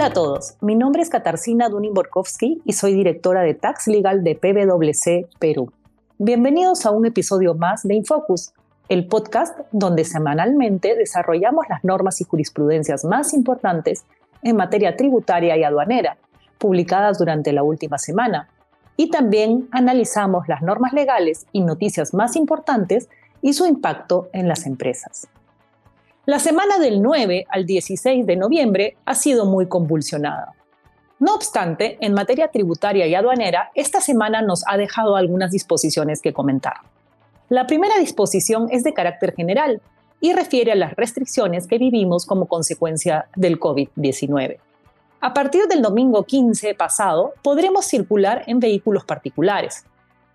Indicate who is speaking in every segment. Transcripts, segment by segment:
Speaker 1: Hola a todos, mi nombre es Katarzyna Dunin-Borkowski y soy directora de Tax Legal de PwC Perú. Bienvenidos a un episodio más de Infocus, el podcast donde semanalmente desarrollamos las normas y jurisprudencias más importantes en materia tributaria y aduanera, publicadas durante la última semana. Y también analizamos las normas legales y noticias más importantes y su impacto en las empresas. La semana del 9 al 16 de noviembre ha sido muy convulsionada. No obstante, en materia tributaria y aduanera, esta semana nos ha dejado algunas disposiciones que comentar. La primera disposición es de carácter general y refiere a las restricciones que vivimos como consecuencia del COVID-19. A partir del domingo 15 pasado, podremos circular en vehículos particulares.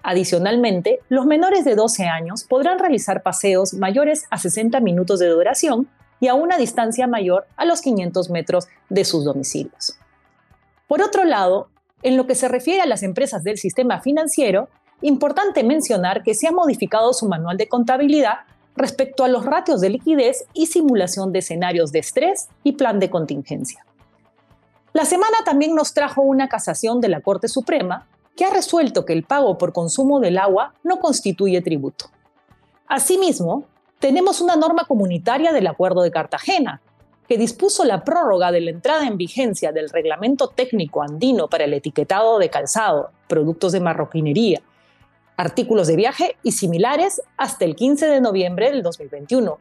Speaker 1: Adicionalmente, los menores de 12 años podrán realizar paseos mayores a 60 minutos de duración y a una distancia mayor a los 500 metros de sus domicilios. Por otro lado, en lo que se refiere a las empresas del sistema financiero, importante mencionar que se ha modificado su manual de contabilidad respecto a los ratios de liquidez y simulación de escenarios de estrés y plan de contingencia. La semana también nos trajo una casación de la Corte Suprema que ha resuelto que el pago por consumo del agua no constituye tributo. Asimismo, tenemos una norma comunitaria del Acuerdo de Cartagena, que dispuso la prórroga de la entrada en vigencia del Reglamento Técnico Andino para el etiquetado de calzado, productos de marroquinería, artículos de viaje y similares hasta el 15 de noviembre del 2021,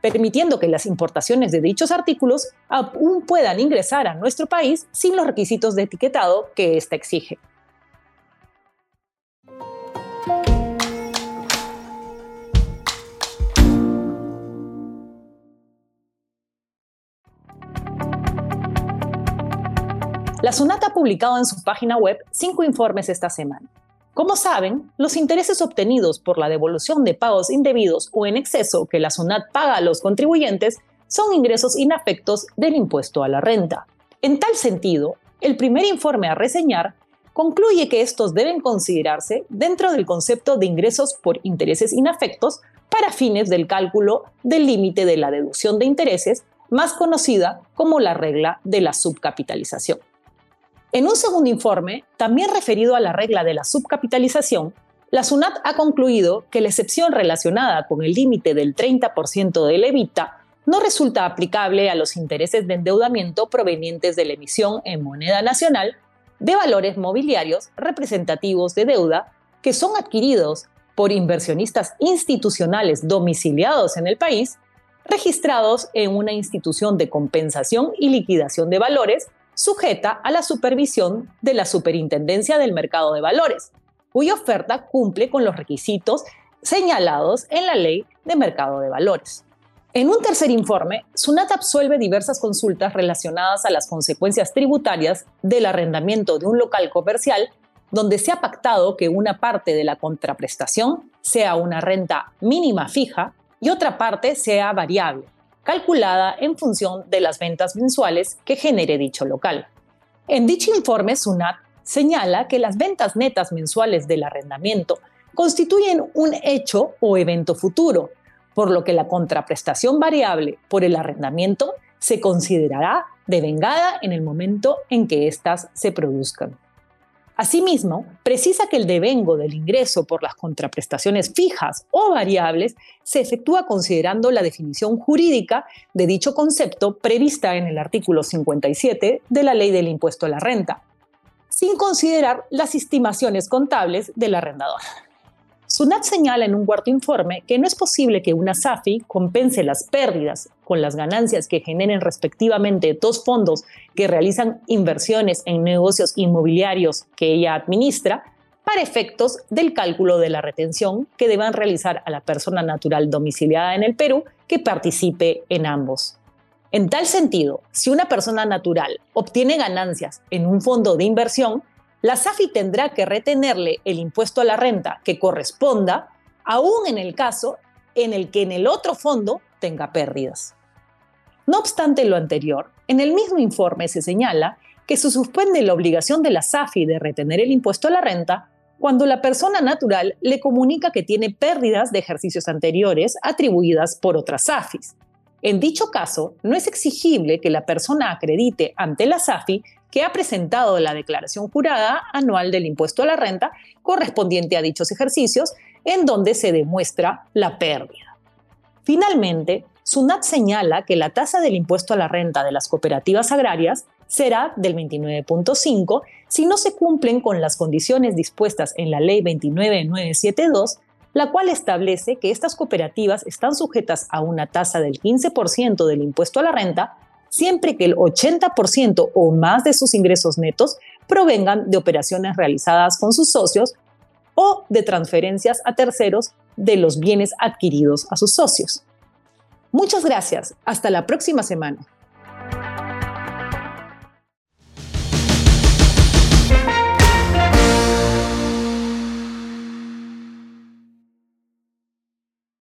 Speaker 1: permitiendo que las importaciones de dichos artículos aún puedan ingresar a nuestro país sin los requisitos de etiquetado que ésta exige. La SUNAT ha publicado en su página web cinco informes esta semana. Como saben, los intereses obtenidos por la devolución de pagos indebidos o en exceso que la SUNAT paga a los contribuyentes son ingresos inafectos del impuesto a la renta. En tal sentido, el primer informe a reseñar concluye que estos deben considerarse dentro del concepto de ingresos por intereses inafectos para fines del cálculo del límite de la deducción de intereses, más conocida como la regla de la subcapitalización. En un segundo informe, también referido a la regla de la subcapitalización, la SUNAT ha concluido que la excepción relacionada con el límite del 30% del EBITA no resulta aplicable a los intereses de endeudamiento provenientes de la emisión en moneda nacional de valores mobiliarios representativos de deuda que son adquiridos por inversionistas institucionales domiciliados en el país, registrados en una institución de compensación y liquidación de valores sujeta a la supervisión de la Superintendencia del Mercado de Valores, cuya oferta cumple con los requisitos señalados en la Ley de Mercado de Valores. En un tercer informe, SUNAT absuelve diversas consultas relacionadas a las consecuencias tributarias del arrendamiento de un local comercial donde se ha pactado que una parte de la contraprestación sea una renta mínima fija y otra parte sea variable, calculada en función de las ventas mensuales que genere dicho local. En dicho informe, SUNAT señala que las ventas netas mensuales del arrendamiento constituyen un hecho o evento futuro, por lo que la contraprestación variable por el arrendamiento se considerará devengada en el momento en que éstas se produzcan. Asimismo, precisa que el devengo del ingreso por las contraprestaciones fijas o variables se efectúa considerando la definición jurídica de dicho concepto prevista en el artículo 57 de la Ley del Impuesto a la Renta, sin considerar las estimaciones contables del arrendador. SUNAT señala en un cuarto informe que no es posible que una SAFI compense las pérdidas con las ganancias que generen respectivamente dos fondos que realizan inversiones en negocios inmobiliarios que ella administra para efectos del cálculo de la retención que deban realizar a la persona natural domiciliada en el Perú que participe en ambos. En tal sentido, si una persona natural obtiene ganancias en un fondo de inversión, la SAFI tendrá que retenerle el impuesto a la renta que corresponda, aún en el caso en el que en el otro fondo tenga pérdidas. No obstante lo anterior, en el mismo informe se señala que se suspende la obligación de la SAFI de retener el impuesto a la renta cuando la persona natural le comunica que tiene pérdidas de ejercicios anteriores atribuidas por otras SAFIs. En dicho caso, no es exigible que la persona acredite ante la SAFI que ha presentado la declaración jurada anual del impuesto a la renta correspondiente a dichos ejercicios, en donde se demuestra la pérdida. Finalmente, SUNAT señala que la tasa del impuesto a la renta de las cooperativas agrarias será del 29.5 si no se cumplen con las condiciones dispuestas en la Ley 29972, la cual establece que estas cooperativas están sujetas a una tasa del 15% del impuesto a la renta siempre que el 80% o más de sus ingresos netos provengan de operaciones realizadas con sus socios o de transferencias a terceros de los bienes adquiridos a sus socios. Muchas gracias. Hasta la próxima semana.